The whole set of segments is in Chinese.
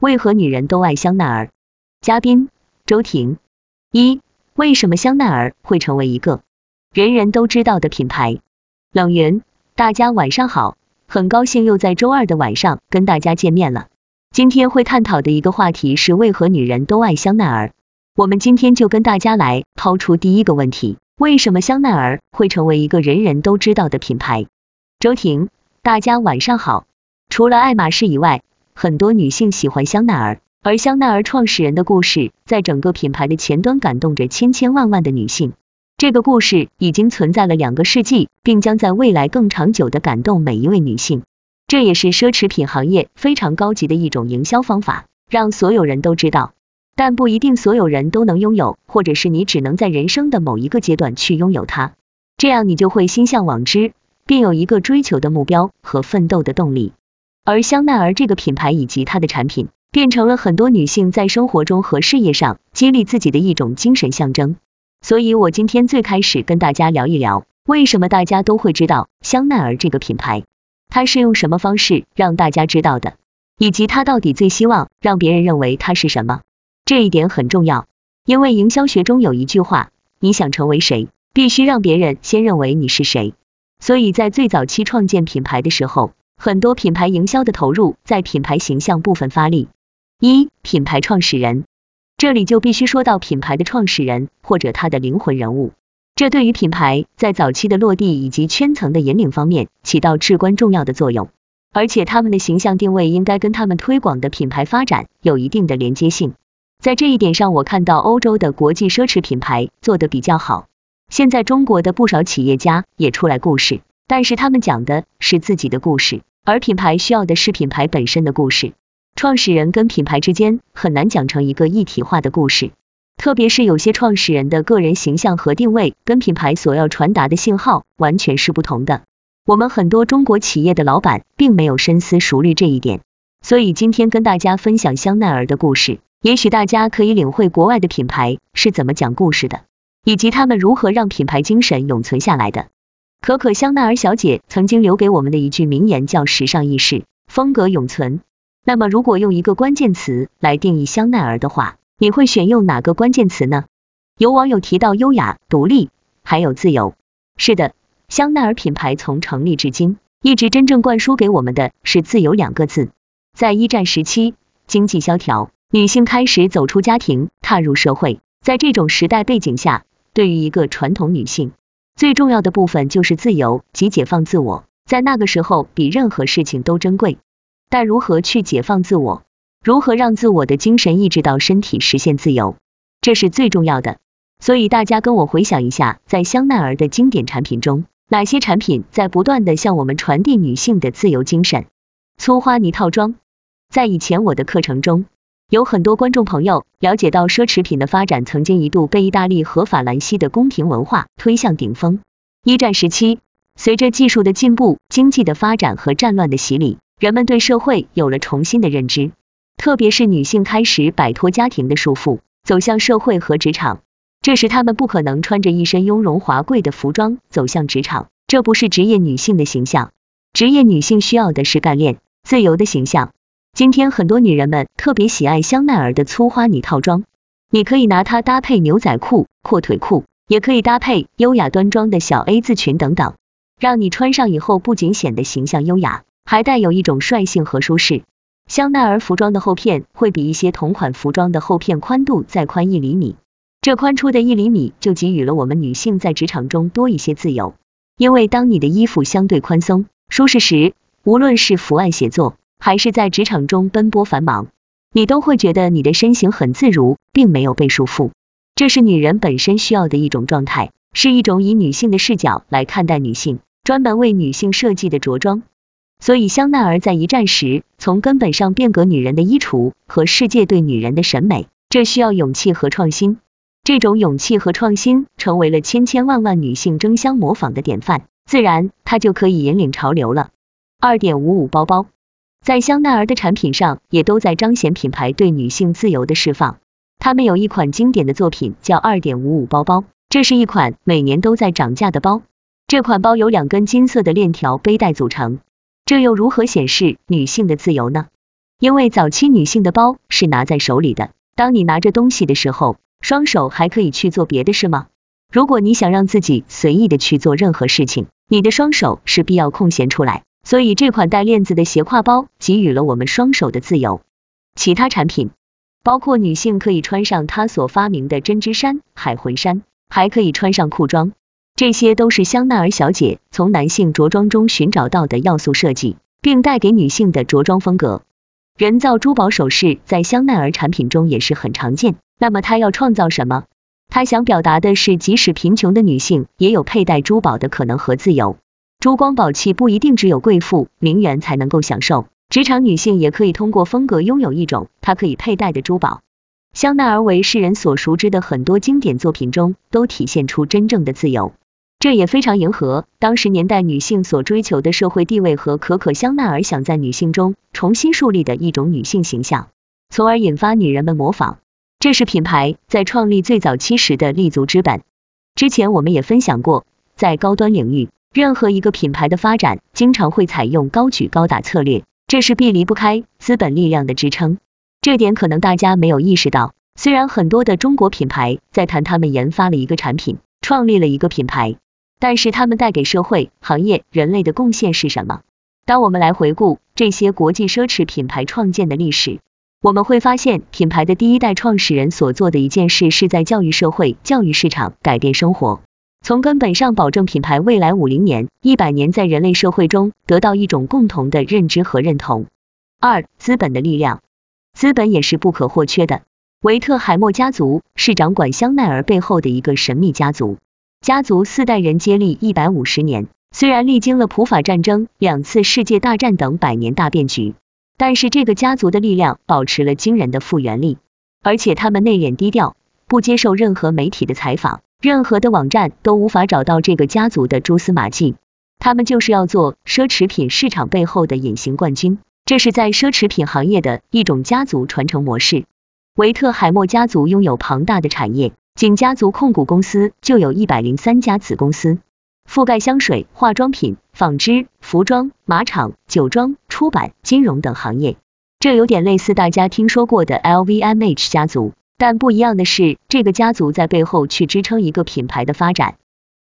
为何女人都爱香奈儿？嘉宾周婷。一、为什么香奈儿会成为一个人人都知道的品牌？冷云，大家晚上好，很高兴又在周二的晚上跟大家见面了。今天会探讨的一个话题是为何女人都爱香奈儿。我们今天就跟大家来抛出第一个问题：为什么香奈儿会成为一个人人都知道的品牌？周婷，大家晚上好。除了爱马仕以外，很多女性喜欢香奈儿，而香奈儿创始人的故事，在整个品牌的前端感动着千千万万的女性。这个故事已经存在了两个世纪，并将在未来更长久的感动每一位女性。这也是奢侈品行业非常高级的一种营销方法，让所有人都知道，但不一定所有人都能拥有，或者是你只能在人生的某一个阶段去拥有它，这样你就会心向往之，并有一个追求的目标和奋斗的动力。而香奈儿这个品牌以及它的产品，变成了很多女性在生活中和事业上激励自己的一种精神象征。所以我今天最开始跟大家聊一聊，为什么大家都会知道香奈儿这个品牌，它是用什么方式让大家知道的，以及它到底最希望让别人认为它是什么。这一点很重要，因为营销学中有一句话，你想成为谁，必须让别人先认为你是谁。所以在最早期创建品牌的时候。很多品牌营销的投入在品牌形象部分发力。一、品牌创始人，这里就必须说到品牌的创始人或者他的灵魂人物，这对于品牌在早期的落地以及圈层的引领方面起到至关重要的作用。而且他们的形象定位应该跟他们推广的品牌发展有一定的连接性。在这一点上，我看到欧洲的国际奢侈品牌做的比较好。现在中国的不少企业家也出来故事，但是他们讲的是自己的故事。而品牌需要的是品牌本身的故事，创始人跟品牌之间很难讲成一个一体化的故事，特别是有些创始人的个人形象和定位跟品牌所要传达的信号完全是不同的。我们很多中国企业的老板并没有深思熟虑这一点，所以今天跟大家分享香奈儿的故事，也许大家可以领会国外的品牌是怎么讲故事的，以及他们如何让品牌精神永存下来的。可可香奈儿小姐曾经留给我们的一句名言叫“时尚易逝，风格永存”。那么，如果用一个关键词来定义香奈儿的话，你会选用哪个关键词呢？有网友提到优雅、独立，还有自由。是的，香奈儿品牌从成立至今，一直真正灌输给我们的是自由两个字。在一战时期，经济萧条，女性开始走出家庭，踏入社会。在这种时代背景下，对于一个传统女性，最重要的部分就是自由及解放自我，在那个时候比任何事情都珍贵。但如何去解放自我，如何让自我的精神意志到身体实现自由，这是最重要的。所以大家跟我回想一下，在香奈儿的经典产品中，哪些产品在不断的向我们传递女性的自由精神？粗花呢套装，在以前我的课程中。有很多观众朋友了解到，奢侈品的发展曾经一度被意大利和法兰西的宫廷文化推向顶峰。一战时期，随着技术的进步、经济的发展和战乱的洗礼，人们对社会有了重新的认知，特别是女性开始摆脱家庭的束缚，走向社会和职场。这时，她们不可能穿着一身雍容华贵的服装走向职场，这不是职业女性的形象。职业女性需要的是干练、自由的形象。今天很多女人们特别喜爱香奈儿的粗花呢套装，你可以拿它搭配牛仔裤、阔腿裤，也可以搭配优雅端庄的小 A 字裙等等，让你穿上以后不仅显得形象优雅，还带有一种率性和舒适。香奈儿服装的后片会比一些同款服装的后片宽度再宽一厘米，这宽出的一厘米就给予了我们女性在职场中多一些自由，因为当你的衣服相对宽松、舒适时，无论是伏案写作。还是在职场中奔波繁忙，你都会觉得你的身形很自如，并没有被束缚。这是女人本身需要的一种状态，是一种以女性的视角来看待女性，专门为女性设计的着装。所以香奈儿在一战时，从根本上变革女人的衣橱和世界对女人的审美，这需要勇气和创新。这种勇气和创新成为了千千万万女性争相模仿的典范，自然它就可以引领潮流了。二点五五包包。在香奈儿的产品上，也都在彰显品牌对女性自由的释放。他们有一款经典的作品叫二点五五包包，这是一款每年都在涨价的包。这款包由两根金色的链条背带组成，这又如何显示女性的自由呢？因为早期女性的包是拿在手里的，当你拿着东西的时候，双手还可以去做别的事吗？如果你想让自己随意的去做任何事情，你的双手是必要空闲出来。所以这款带链子的斜挎包给予了我们双手的自由。其他产品包括女性可以穿上她所发明的针织衫、海魂衫，还可以穿上裤装，这些都是香奈儿小姐从男性着装中寻找到的要素设计，并带给女性的着装风格。人造珠宝首饰在香奈儿产品中也是很常见。那么它要创造什么？她想表达的是，即使贫穷的女性也有佩戴珠宝的可能和自由。珠光宝气不一定只有贵妇、名媛才能够享受，职场女性也可以通过风格拥有一种她可以佩戴的珠宝。香奈儿为世人所熟知的很多经典作品中，都体现出真正的自由，这也非常迎合当时年代女性所追求的社会地位和可可香奈儿想在女性中重新树立的一种女性形象，从而引发女人们模仿。这是品牌在创立最早期时的立足之本。之前我们也分享过，在高端领域，任何一个品牌的发展经常会采用高举高打策略，这是必离不开资本力量的支撑。这点可能大家没有意识到。虽然很多的中国品牌在谈他们研发了一个产品，创立了一个品牌，但是他们带给社会、行业、人类的贡献是什么？当我们来回顾这些国际奢侈品牌创建的历史。我们会发现，品牌的第一代创始人所做的一件事，是在教育社会、教育市场、改变生活，从根本上保证品牌未来五零年、一百年在人类社会中得到一种共同的认知和认同。二、资本的力量，资本也是不可或缺的。维特海默家族是掌管香奈儿背后的一个神秘家族，家族四代人接力一百五十年，虽然历经了普法战争、两次世界大战等百年大变局。但是这个家族的力量保持了惊人的复原力，而且他们内敛低调，不接受任何媒体的采访，任何的网站都无法找到这个家族的蛛丝马迹。他们就是要做奢侈品市场背后的隐形冠军，这是在奢侈品行业的一种家族传承模式。维特海默家族拥有庞大的产业，仅家族控股公司就有一百零三家子公司。覆盖香水、化妆品、纺织、服装、马场、酒庄、出版、金融等行业，这有点类似大家听说过的 LVMH 家族，但不一样的是，这个家族在背后去支撑一个品牌的发展。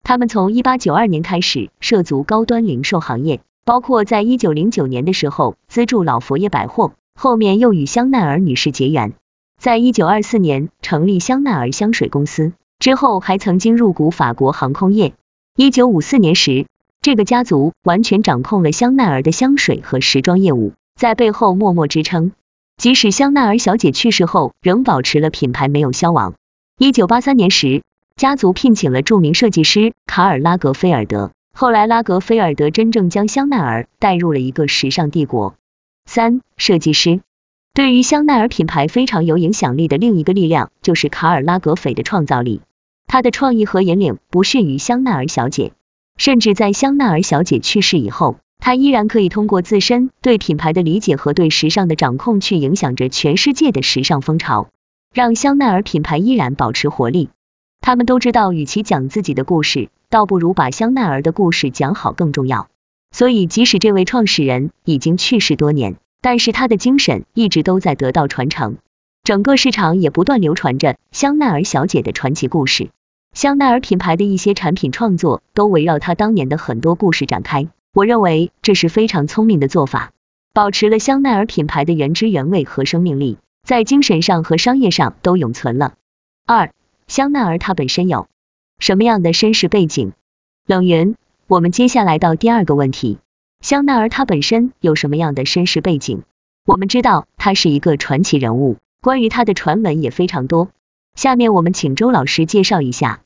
他们从一八九二年开始涉足高端零售行业，包括在一九零九年的时候资助老佛爷百货，后面又与香奈儿女士结缘，在一九二四年成立香奈儿香水公司，之后还曾经入股法国航空业。一九五四年时，这个家族完全掌控了香奈儿的香水和时装业务，在背后默默支撑。即使香奈儿小姐去世后，仍保持了品牌没有消亡。一九八三年时，家族聘请了著名设计师卡尔拉格菲尔德，后来拉格菲尔德真正将香奈儿带入了一个时尚帝国。三、设计师对于香奈儿品牌非常有影响力的另一个力量，就是卡尔拉格斐的创造力。他的创意和引领不逊于香奈儿小姐，甚至在香奈儿小姐去世以后，他依然可以通过自身对品牌的理解和对时尚的掌控，去影响着全世界的时尚风潮，让香奈儿品牌依然保持活力。他们都知道，与其讲自己的故事，倒不如把香奈儿的故事讲好更重要。所以，即使这位创始人已经去世多年，但是他的精神一直都在得到传承，整个市场也不断流传着香奈儿小姐的传奇故事。香奈儿品牌的一些产品创作都围绕她当年的很多故事展开，我认为这是非常聪明的做法，保持了香奈儿品牌的原汁原味和生命力，在精神上和商业上都永存了。二，香奈儿它本身有什么样的身世背景？冷云，我们接下来到第二个问题，香奈儿它本身有什么样的身世背景？我们知道他是一个传奇人物，关于他的传闻也非常多。下面我们请周老师介绍一下。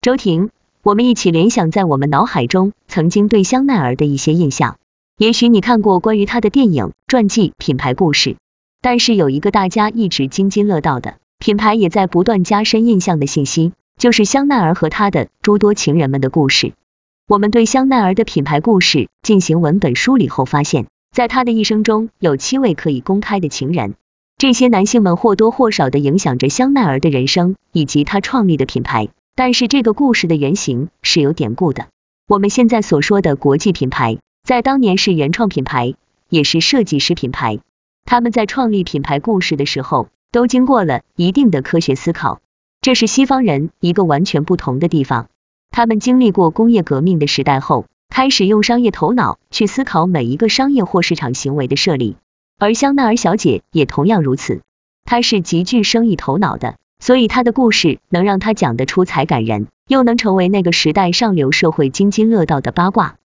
周婷，我们一起联想在我们脑海中曾经对香奈儿的一些印象。也许你看过关于他的电影、传记、品牌故事，但是有一个大家一直津津乐道的品牌，也在不断加深印象的信息，就是香奈儿和他的诸多情人们的故事。我们对香奈儿的品牌故事进行文本梳理后发现，在他的一生中有七位可以公开的情人。这些男性们或多或少的影响着香奈儿的人生以及他创立的品牌，但是这个故事的原型是有典故的。我们现在所说的国际品牌，在当年是原创品牌，也是设计师品牌。他们在创立品牌故事的时候，都经过了一定的科学思考，这是西方人一个完全不同的地方。他们经历过工业革命的时代后，开始用商业头脑去思考每一个商业或市场行为的设立，而香奈儿小姐也同样如此，她是极具生意头脑的，所以他的故事能让他讲得出彩感人，又能成为那个时代上流社会津津乐道的八卦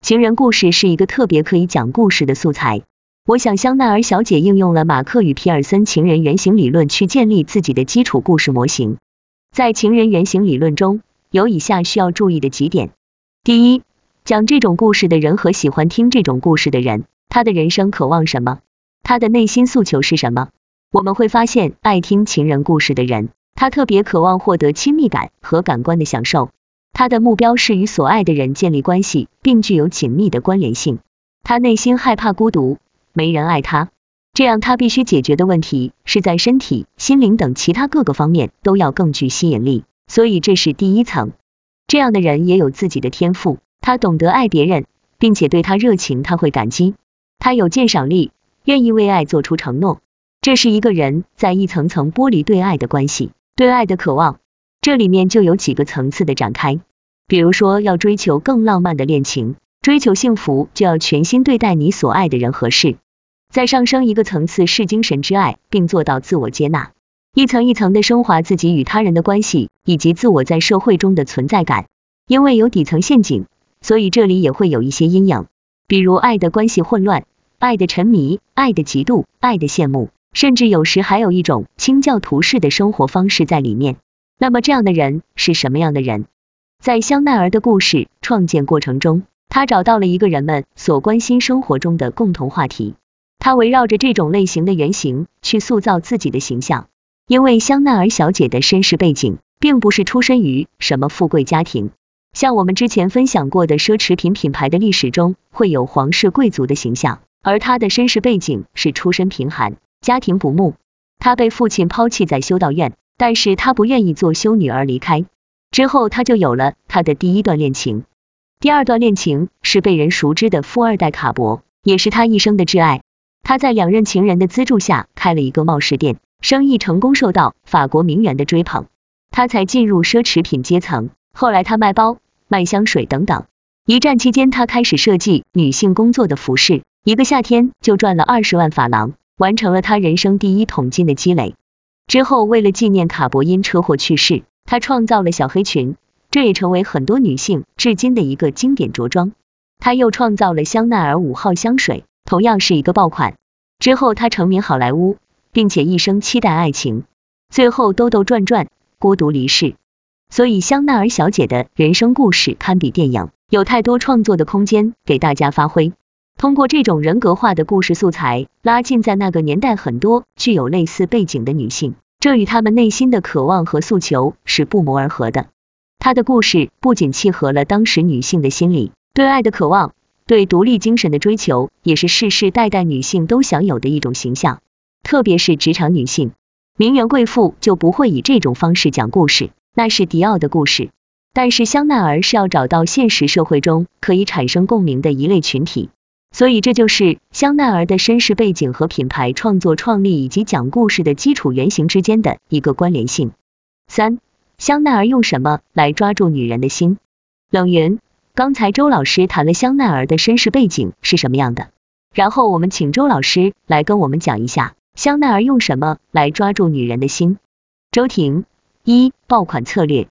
情人故事，是一个特别可以讲故事的素材。我想香奈儿小姐应用了马克与皮尔森情人原型理论去建立自己的基础故事模型，在情人原型理论中。有以下需要注意的几点：第一，讲这种故事的人和喜欢听这种故事的人，他的人生渴望什么？他的内心诉求是什么？我们会发现，爱听情人故事的人，他特别渴望获得亲密感和感官的享受，他的目标是与所爱的人建立关系，并具有紧密的关联性。他内心害怕孤独，没人爱他，这样他必须解决的问题是在身体、心灵等其他各个方面都要更具吸引力。所以这是第一层，这样的人也有自己的天赋，他懂得爱别人，并且对他热情，他会感激，他有鉴赏力，愿意为爱做出承诺。这是一个人在一层层剥离对爱的关系，对爱的渴望，这里面就有几个层次的展开。比如说要追求更浪漫的恋情，追求幸福，就要全心对待你所爱的人和事。再上升一个层次是精神之爱，并做到自我接纳。一层一层的升华自己与他人的关系，以及自我在社会中的存在感。因为有底层陷阱，所以这里也会有一些阴影，比如爱的关系混乱、爱的沉迷、爱的嫉妒、爱的羡慕，甚至有时还有一种清教徒式的生活方式在里面。那么这样的人是什么样的人？在香奈儿的故事创建过程中，他找到了一个人们所关心生活中的共同话题，他围绕着这种类型的原型去塑造自己的形象。因为香奈儿小姐的身世背景并不是出身于什么富贵家庭，像我们之前分享过的奢侈品品牌的历史中会有皇室贵族的形象，而她的身世背景是出身贫寒，家庭不睦，她被父亲抛弃在修道院，但是她不愿意做修女而离开，之后她就有了她的第一段恋情，第二段恋情是被人熟知的富二代卡博，也是她一生的挚爱，她在两任情人的资助下开了一个冒失店。生意成功，受到法国名媛的追捧，他才进入奢侈品阶层。后来他卖包、卖香水等等。一战期间，他开始设计女性工作的服饰，一个夏天就赚了二十万法郎，完成了他人生第一桶金的积累。之后，为了纪念卡博因车祸去世，他创造了小黑裙，这也成为很多女性至今的一个经典着装。他又创造了香奈儿五号香水，同样是一个爆款。之后，他成名好莱坞。并且一生期待爱情，最后兜兜转转，孤独离世。所以香奈儿小姐的人生故事堪比电影，有太多创作的空间给大家发挥。通过这种人格化的故事素材，拉近在那个年代很多具有类似背景的女性，这与她们内心的渴望和诉求是不谋而合的。她的故事不仅契合了当时女性的心理，对爱的渴望，对独立精神的追求，也是世世代代女性都享有的一种形象。特别是职场女性，名媛贵妇就不会以这种方式讲故事，那是迪奥的故事。但是香奈儿是要找到现实社会中可以产生共鸣的一类群体，所以这就是香奈儿的身世背景和品牌创作创立以及讲故事的基础原型之间的一个关联性。三，香奈儿用什么来抓住女人的心？冷云，刚才周老师谈了香奈儿的身世背景是什么样的，然后我们请周老师来跟我们讲一下。香奈儿用什么来抓住女人的心？周婷，一爆款策略，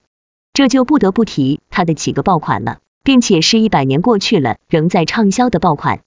这就不得不提它的几个爆款了，并且是一百年过去了仍在畅销的爆款。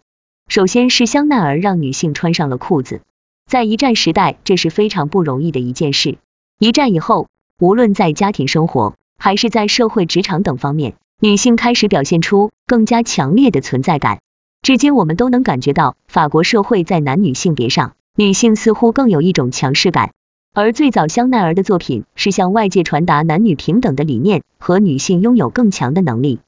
首先是香奈儿让女性穿上了裤子，在一战时代这是非常不容易的一件事。一战以后，无论在家庭生活还是在社会职场等方面，女性开始表现出更加强烈的存在感。至今我们都能感觉到法国社会在男女性别上。女性似乎更有一种强势感，而最早香奈儿的作品是向外界传达男女平等的理念和女性拥有更强的能力。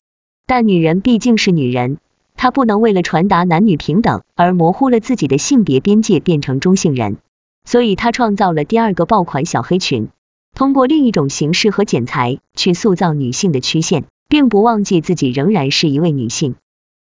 但女人毕竟是女人，她不能为了传达男女平等而模糊了自己的性别边界，变成中性人。所以她创造了第二个爆款小黑裙，通过另一种形式和剪裁去塑造女性的曲线，并不忘记自己仍然是一位女性。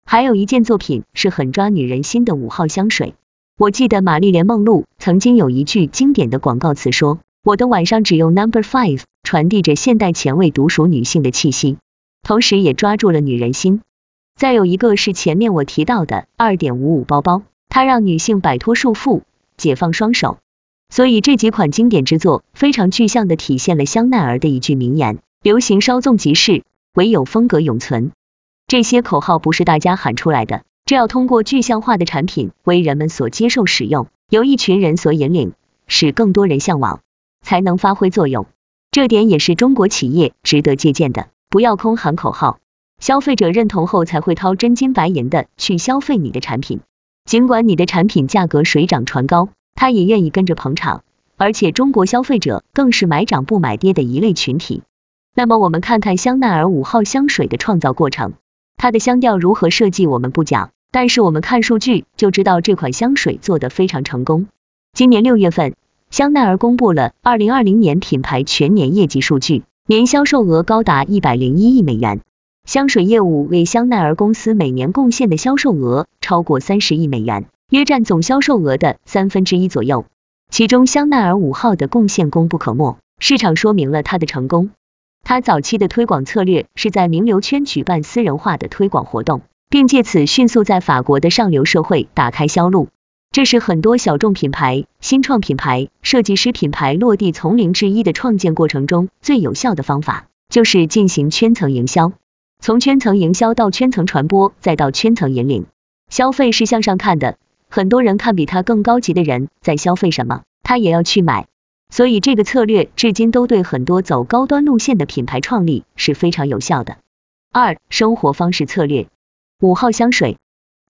还有一件作品是很抓女人心的五号香水。我记得玛丽莲梦露曾经有一句经典的广告词说：“我的晚上只用 Number Five，传递着现代前卫独属女性的气息，同时也抓住了女人心。”再有一个是前面我提到的二点五五包包，它让女性摆脱束缚，解放双手。所以这几款经典之作非常具象的体现了香奈儿的一句名言：“流行稍纵即逝，唯有风格永存。”这些口号不是大家喊出来的。这要通过具象化的产品为人们所接受使用，由一群人所引领，使更多人向往，才能发挥作用。这点也是中国企业值得借鉴的。不要空喊口号，消费者认同后才会掏真金白银的去消费你的产品。尽管你的产品价格水涨船高，他也愿意跟着捧场。而且中国消费者更是买涨不买跌的一类群体。那么我们看看香奈儿五号香水的创造过程，它的香调如何设计我们不讲。但是我们看数据就知道这款香水做得非常成功。今年六月份，香奈儿公布了二零二零年品牌全年业绩数据，年销售额高达一百零一亿美元，香水业务为香奈儿公司每年贡献的销售额超过三十亿美元，约占总销售额的三分之一左右。其中香奈儿五号的贡献功不可没，市场说明了它的成功。它早期的推广策略是在名流圈举办私人化的推广活动。并借此迅速在法国的上流社会打开销路，这是很多小众品牌、新创品牌、设计师品牌落地从零至一的创建过程中最有效的方法，就是进行圈层营销。从圈层营销到圈层传播，再到圈层引领。消费是向上看的，很多人看比他更高级的人在消费什么，他也要去买。所以这个策略至今都对很多走高端路线的品牌创立是非常有效的。二、生活方式策略。五号香水，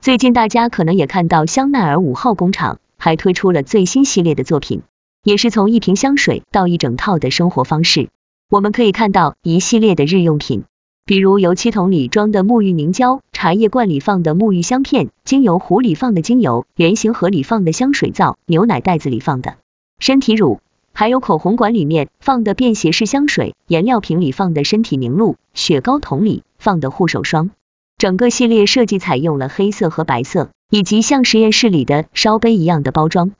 最近大家可能也看到香奈儿五号工厂还推出了最新系列的作品，也是从一瓶香水到一整套的生活方式。我们可以看到一系列的日用品，比如油漆桶里装的沐浴凝胶，茶叶罐里放的沐浴香片，精油壶里放的精油，圆形盒里放的香水皂，牛奶袋子里放的身体乳，还有口红管里面放的便携式香水，颜料瓶里放的身体凝露，雪糕桶里放的护手霜。整个系列设计采用了黑色和白色，以及像实验室里的烧杯一样的包装。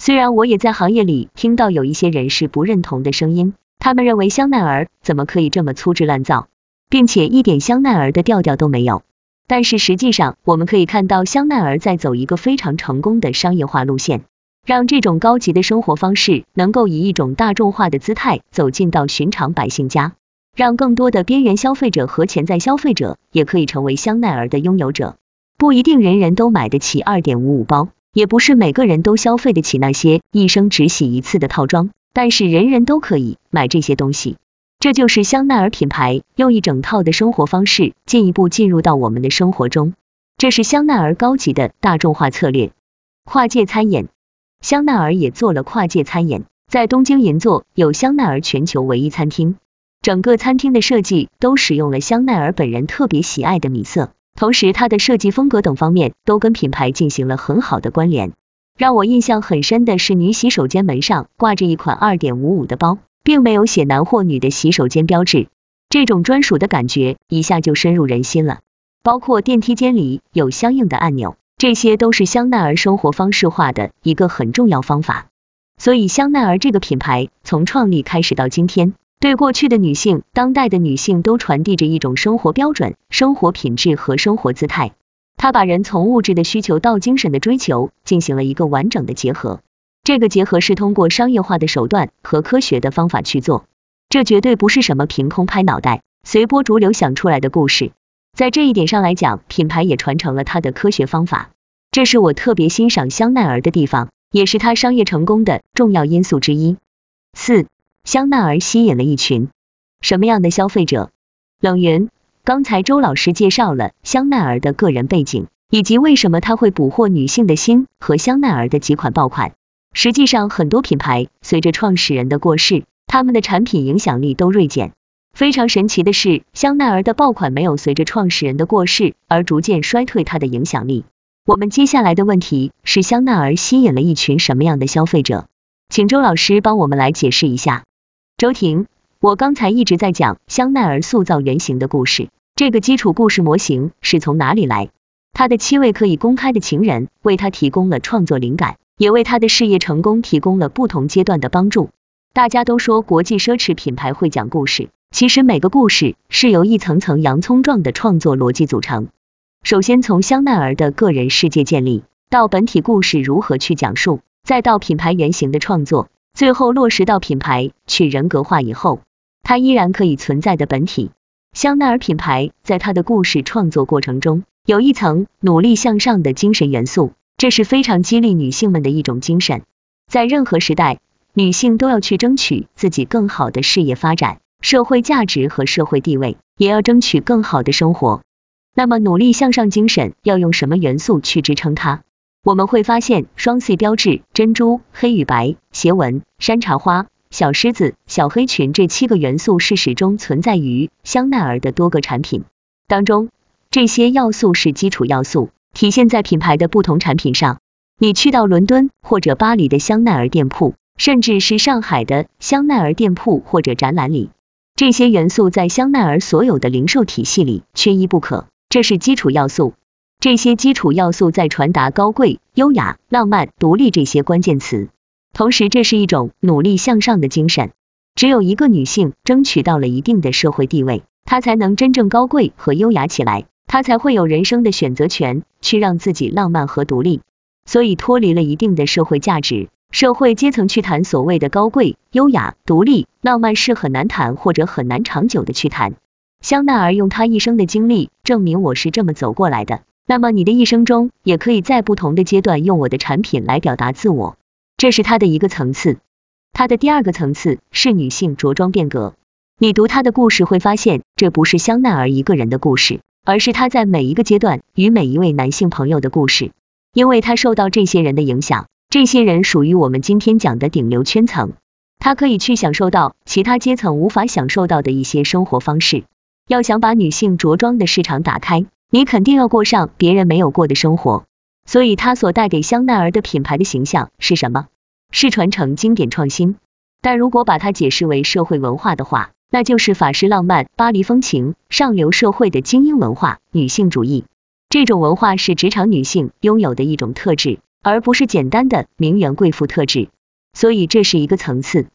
虽然我也在行业里听到有一些人是不认同的声音，他们认为香奈儿怎么可以这么粗制滥造，并且一点香奈儿的调调都没有。但是实际上，我们可以看到香奈儿在走一个非常成功的商业化路线，让这种高级的生活方式能够以一种大众化的姿态走进到寻常百姓家。让更多的边缘消费者和潜在消费者也可以成为香奈儿的拥有者。不一定人人都买得起二点五五包，也不是每个人都消费得起那些一生只洗一次的套装，但是人人都可以买这些东西。这就是香奈儿品牌用一整套的生活方式进一步进入到我们的生活中，这是香奈儿高级的大众化策略。跨界餐饮，香奈儿也做了跨界餐饮，在东京银座有香奈儿全球唯一餐厅。整个餐厅的设计都使用了香奈儿本人特别喜爱的米色，同时它的设计风格等方面都跟品牌进行了很好的关联。让我印象很深的是女洗手间门上挂着一款二点五五的包，并没有写男或女的洗手间标志，这种专属的感觉一下就深入人心了。包括电梯间里有相应的按钮，这些都是香奈儿生活方式化的一个很重要方法。所以香奈儿这个品牌从创立开始到今天。对过去的女性、当代的女性都传递着一种生活标准、生活品质和生活姿态。它把人从物质的需求到精神的追求进行了一个完整的结合。这个结合是通过商业化的手段和科学的方法去做。这绝对不是什么凭空拍脑袋、随波逐流想出来的故事。在这一点上来讲，品牌也传承了它的科学方法。这是我特别欣赏香奈儿的地方，也是它商业成功的重要因素之一。四。香奈儿吸引了一群什么样的消费者？冷云，刚才周老师介绍了香奈儿的个人背景，以及为什么他会捕获女性的心和香奈儿的几款爆款。实际上，很多品牌随着创始人的过世，他们的产品影响力都锐减。非常神奇的是，香奈儿的爆款没有随着创始人的过世而逐渐衰退它的影响力。我们接下来的问题是，香奈儿吸引了一群什么样的消费者？请周老师帮我们来解释一下。周婷，我刚才一直在讲香奈儿塑造原型的故事，这个基础故事模型是从哪里来？他的七位可以公开的情人为他提供了创作灵感，也为他的事业成功提供了不同阶段的帮助。大家都说国际奢侈品牌会讲故事，其实每个故事是由一层层洋葱状的创作逻辑组成。首先从香奈儿的个人世界建立，到本体故事如何去讲述，再到品牌原型的创作，最后落实到品牌去人格化以后，它依然可以存在的本体。香奈儿品牌在它的故事创作过程中，有一层努力向上的精神元素，这是非常激励女性们的一种精神。在任何时代，女性都要去争取自己更好的事业发展、社会价值和社会地位，也要争取更好的生活。那么，努力向上精神要用什么元素去支撑它？我们会发现，双 C 标志、珍珠、黑与白、斜纹、山茶花。小狮子、小黑裙这七个元素是始终存在于香奈儿的多个产品当中，这些要素是基础要素，体现在品牌的不同产品上。你去到伦敦或者巴黎的香奈儿店铺，甚至是上海的香奈儿店铺或者展览里，这些元素在香奈儿所有的零售体系里缺一不可，这是基础要素。这些基础要素在传达高贵、优雅、浪漫、独立这些关键词。同时，这是一种努力向上的精神。只有一个女性争取到了一定的社会地位，她才能真正高贵和优雅起来，她才会有人生的选择权，去让自己浪漫和独立。所以，脱离了一定的社会价值、社会阶层去谈所谓的高贵、优雅、独立、浪漫是很难谈或者很难长久的去谈。香奈儿用她一生的经历证明我是这么走过来的。那么，你的一生中也可以在不同的阶段用我的产品来表达自我。这是它的一个层次，它的第二个层次是女性着装变革。你读她的故事会发现，这不是香奈儿一个人的故事，而是她在每一个阶段与每一位男性朋友的故事。因为她受到这些人的影响，这些人属于我们今天讲的顶流圈层，她可以去享受到其他阶层无法享受到的一些生活方式。要想把女性着装的市场打开，你肯定要过上别人没有过的生活。所以，它所带给香奈儿的品牌的形象是什么？是传承经典创新。但如果把它解释为社会文化的话，那就是法式浪漫、巴黎风情、上流社会的精英文化、女性主义。这种文化是职场女性拥有的一种特质，而不是简单的名媛贵妇特质。所以，这是一个层次。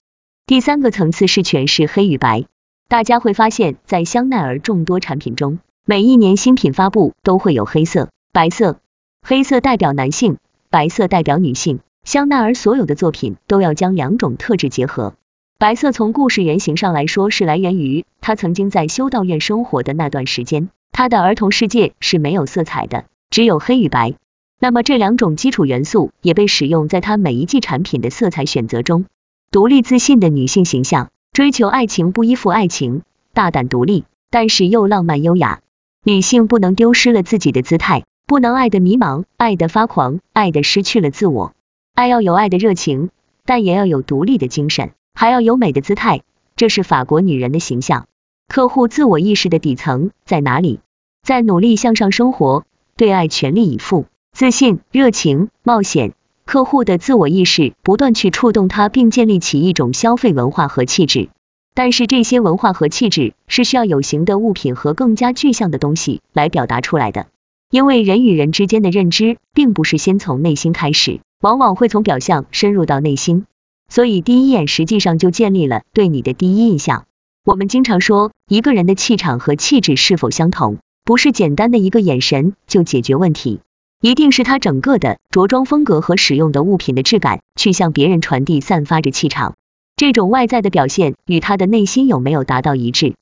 第三个层次是诠释黑与白。大家会发现，在香奈儿众多产品中，每一年新品发布都会有黑色、白色。黑色代表男性，白色代表女性。香奈儿所有的作品都要将两种特质结合。白色从故事原型上来说是来源于他曾经在修道院生活的那段时间，他的儿童世界是没有色彩的，只有黑与白。那么这两种基础元素也被使用在他每一季产品的色彩选择中。独立自信的女性形象，追求爱情不依附爱情，大胆独立，但是又浪漫优雅。女性不能丢失了自己的姿态。不能爱的迷茫，爱的发狂，爱的失去了自我。爱要有爱的热情，但也要有独立的精神，还要有美的姿态。这是法国女人的形象。客户自我意识的底层在哪里？在努力向上生活，对爱全力以赴，自信、热情、冒险。客户的自我意识不断去触动他，并建立起一种消费文化和气质。但是这些文化和气质是需要有形的物品和更加具象的东西来表达出来的。因为人与人之间的认知，并不是先从内心开始，往往会从表象深入到内心，所以第一眼实际上就建立了对你的第一印象。我们经常说，一个人的气场和气质是否相同，不是简单的一个眼神就解决问题，一定是他整个的着装风格和使用的物品的质感，去向别人传递散发着气场。这种外在的表现与他的内心有没有达到一致？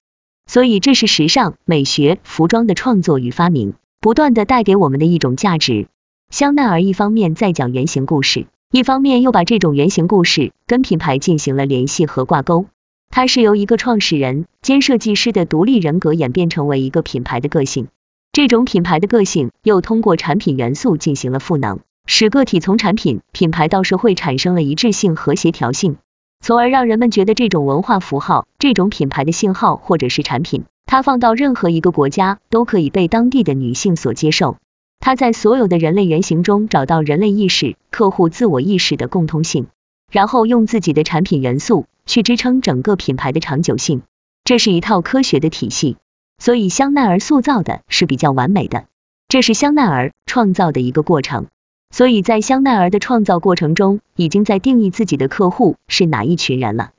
所以这是时尚美学服装的创作与发明。不断的带给我们的一种价值。香奈儿一方面在讲原型故事，一方面又把这种原型故事跟品牌进行了联系和挂钩。它是由一个创始人兼设计师的独立人格演变成为一个品牌的个性，这种品牌的个性又通过产品元素进行了赋能，使个体从产品、品牌到社会产生了一致性和协调性，从而让人们觉得这种文化符号、这种品牌的信号或者是产品。它放到任何一个国家都可以被当地的女性所接受。他在所有的人类原型中找到人类意识、客户自我意识的共通性，然后用自己的产品元素去支撑整个品牌的长久性。这是一套科学的体系，所以香奈儿塑造的是比较完美的。这是香奈儿创造的一个过程。所以在香奈儿的创造过程中，已经在定义自己的客户是哪一群人了。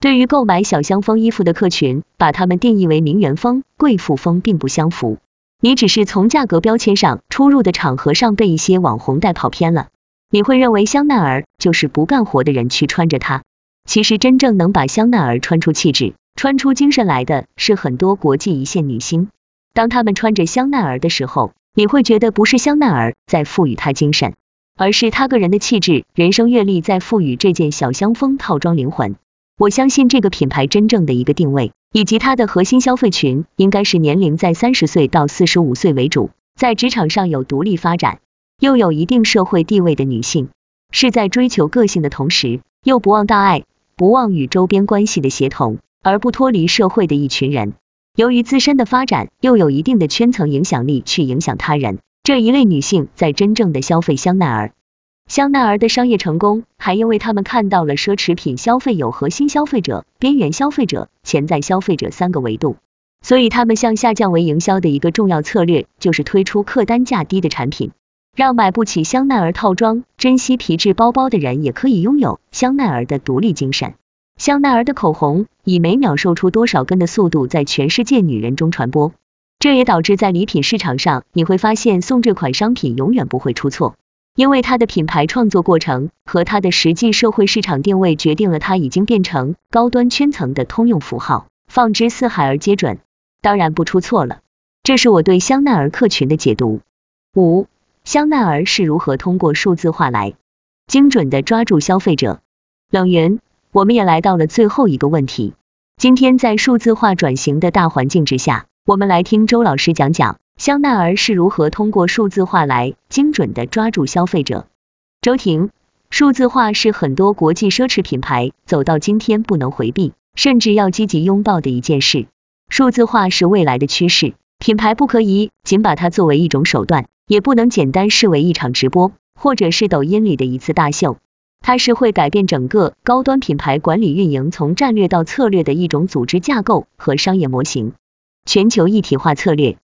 对于购买小香风衣服的客群，把他们定义为名媛风、贵妇风并不相符。你只是从价格标签上出入的场合上被一些网红带跑偏了。你会认为香奈儿就是不干活的人去穿着它，其实真正能把香奈儿穿出气质、穿出精神来的是很多国际一线女星。当她们穿着香奈儿的时候，你会觉得不是香奈儿在赋予她精神，而是她个人的气质、人生阅历在赋予这件小香风套装灵魂。我相信这个品牌真正的一个定位，以及它的核心消费群，应该是年龄在三十岁到四十五岁为主，在职场上有独立发展，又有一定社会地位的女性，是在追求个性的同时，又不忘大爱，不忘与周边关系的协同，而不脱离社会的一群人。由于自身的发展，又有一定的圈层影响力去影响他人，这一类女性在真正的消费香奈儿。香奈儿的商业成功，还因为他们看到了奢侈品消费有核心消费者、边缘消费者、潜在消费者三个维度，所以他们向下降为营销的一个重要策略，就是推出客单价低的产品，让买不起香奈儿套装、珍惜皮质包包的人也可以拥有香奈儿的独立精神。香奈儿的口红以每秒售出多少根的速度在全世界女人中传播，这也导致在礼品市场上，你会发现送这款商品永远不会出错。因为它的品牌创作过程和它的实际社会市场定位，决定了它已经变成高端圈层的通用符号，放之四海而皆准，当然不出错了。这是我对香奈儿客群的解读。五，香奈儿是如何通过数字化来精准的抓住消费者？冷云，我们也来到了最后一个问题。今天在数字化转型的大环境之下，我们来听周老师讲讲。香奈儿是如何通过数字化来精准的抓住消费者？周婷，数字化是很多国际奢侈品牌走到今天不能回避，甚至要积极拥抱的一件事。数字化是未来的趋势，品牌不可以仅把它作为一种手段，也不能简单视为一场直播，或者是抖音里的一次大秀。它是会改变整个高端品牌管理运营从战略到策略的一种组织架构和商业模型。全球一体化策略。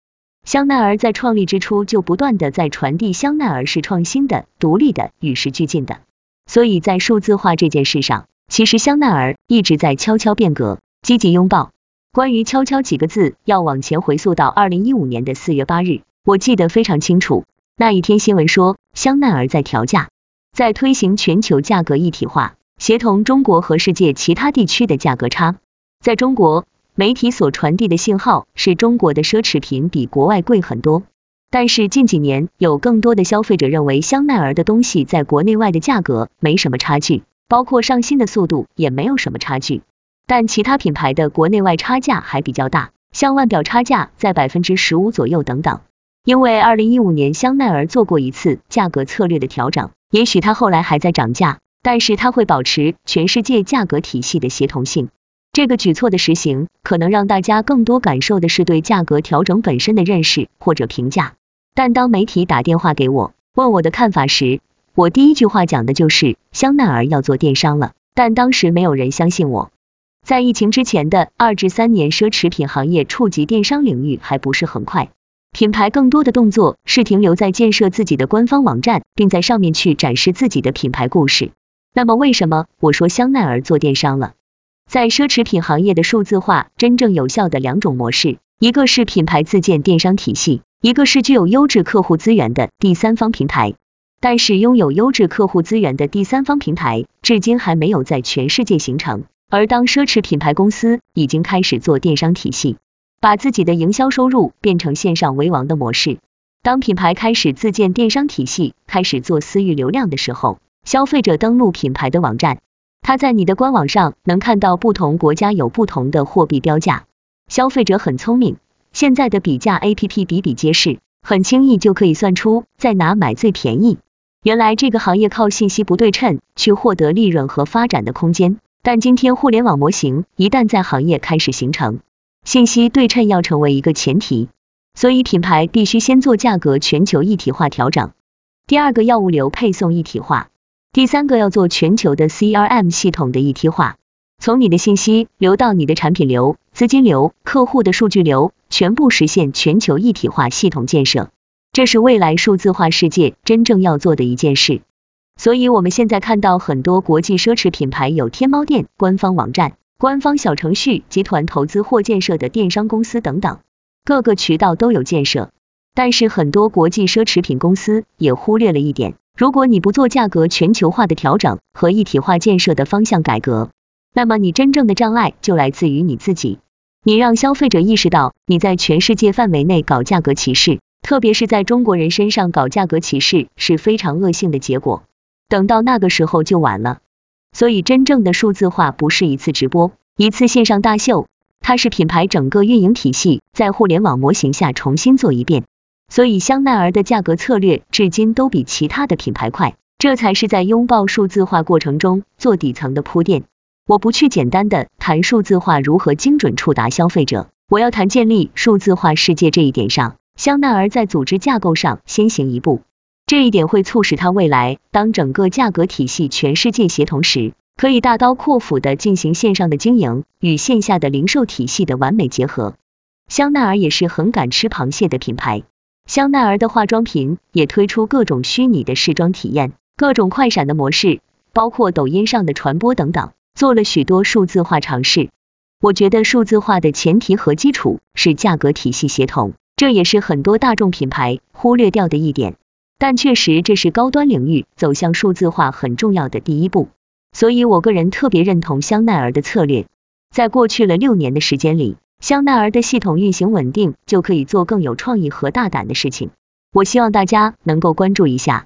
香奈儿在创立之初就不断的在传递香奈儿是创新的、独立的、与时俱进的，所以在数字化这件事上，其实香奈儿一直在悄悄变革，积极拥抱。关于悄悄几个字，要往前回溯到二零一五年的四月八日，我记得非常清楚。那一天新闻说，香奈儿在调价，在推行全球价格一体化，协同中国和世界其他地区的价格差。在中国。媒体所传递的信号是中国的奢侈品比国外贵很多，但是近几年有更多的消费者认为香奈儿的东西在国内外的价格没什么差距，包括上新的速度也没有什么差距，但其他品牌的国内外差价还比较大，像腕表差价在百分之十五左右等等。因为二零一五年香奈儿做过一次价格策略的调整，也许它后来还在涨价，但是它会保持全世界价格体系的协同性。这个举措的实行，可能让大家更多感受的是对价格调整本身的认识或者评价。但当媒体打电话给我，问我的看法时，我第一句话讲的就是香奈儿要做电商了。但当时没有人相信我。在疫情之前的二至三年，奢侈品行业触及电商领域还不是很快，品牌更多的动作是停留在建设自己的官方网站，并在上面去展示自己的品牌故事。那么为什么我说香奈儿做电商了？在奢侈品行业的数字化真正有效的两种模式，一个是品牌自建电商体系，一个是具有优质客户资源的第三方平台。但是拥有优质客户资源的第三方平台，至今还没有在全世界形成。而当奢侈品牌公司已经开始做电商体系，把自己的营销收入变成线上为王的模式。当品牌开始自建电商体系，开始做私域流量的时候，消费者登录品牌的网站。他在你的官网上能看到不同国家有不同的货币标价，消费者很聪明，现在的比价 A P P 比比皆是，很轻易就可以算出在哪买最便宜。原来这个行业靠信息不对称去获得利润和发展的空间，但今天互联网模型一旦在行业开始形成，信息对称要成为一个前提，所以品牌必须先做价格全球一体化调整。第二个要物流配送一体化。第三个要做全球的 CRM 系统的一体化，从你的信息流到你的产品流、资金流、客户的数据流，全部实现全球一体化系统建设。这是未来数字化世界真正要做的一件事。所以，我们现在看到很多国际奢侈品牌有天猫店、官方网站、官方小程序、集团投资或建设的电商公司等等，各个渠道都有建设。但是，很多国际奢侈品公司也忽略了一点：如果你不做价格全球化的调整和一体化建设的方向改革，那么你真正的障碍就来自于你自己。你让消费者意识到你在全世界范围内搞价格歧视，特别是在中国人身上搞价格歧视是非常恶性的结果。等到那个时候就晚了，所以真正的数字化不是一次直播、一次线上大秀，它是品牌整个运营体系在互联网模型下重新做一遍。所以香奈儿的价格策略至今都比其他的品牌快，这才是在拥抱数字化过程中做底层的铺垫。我不去简单的谈数字化如何精准触达消费者，我要谈建立数字化世界这一点上，香奈儿在组织架构上先行一步。这一点会促使它未来当整个价格体系全世界协同时，可以大刀阔斧的进行线上的经营与线下的零售体系的完美结合。香奈儿也是很敢吃螃蟹的品牌，香奈儿的化妆品也推出各种虚拟的试妆体验，各种快闪的模式，包括抖音上的传播等等，做了许多数字化尝试。我觉得数字化的前提和基础是价格体系协同，这也是很多大众品牌忽略掉的一点。但确实，这是高端领域走向数字化很重要的第一步，所以我个人特别认同香奈儿的策略。在过去了六年的时间里，香奈儿的系统运行稳定，就可以做更有创意和大胆的事情。我希望大家能够关注一下。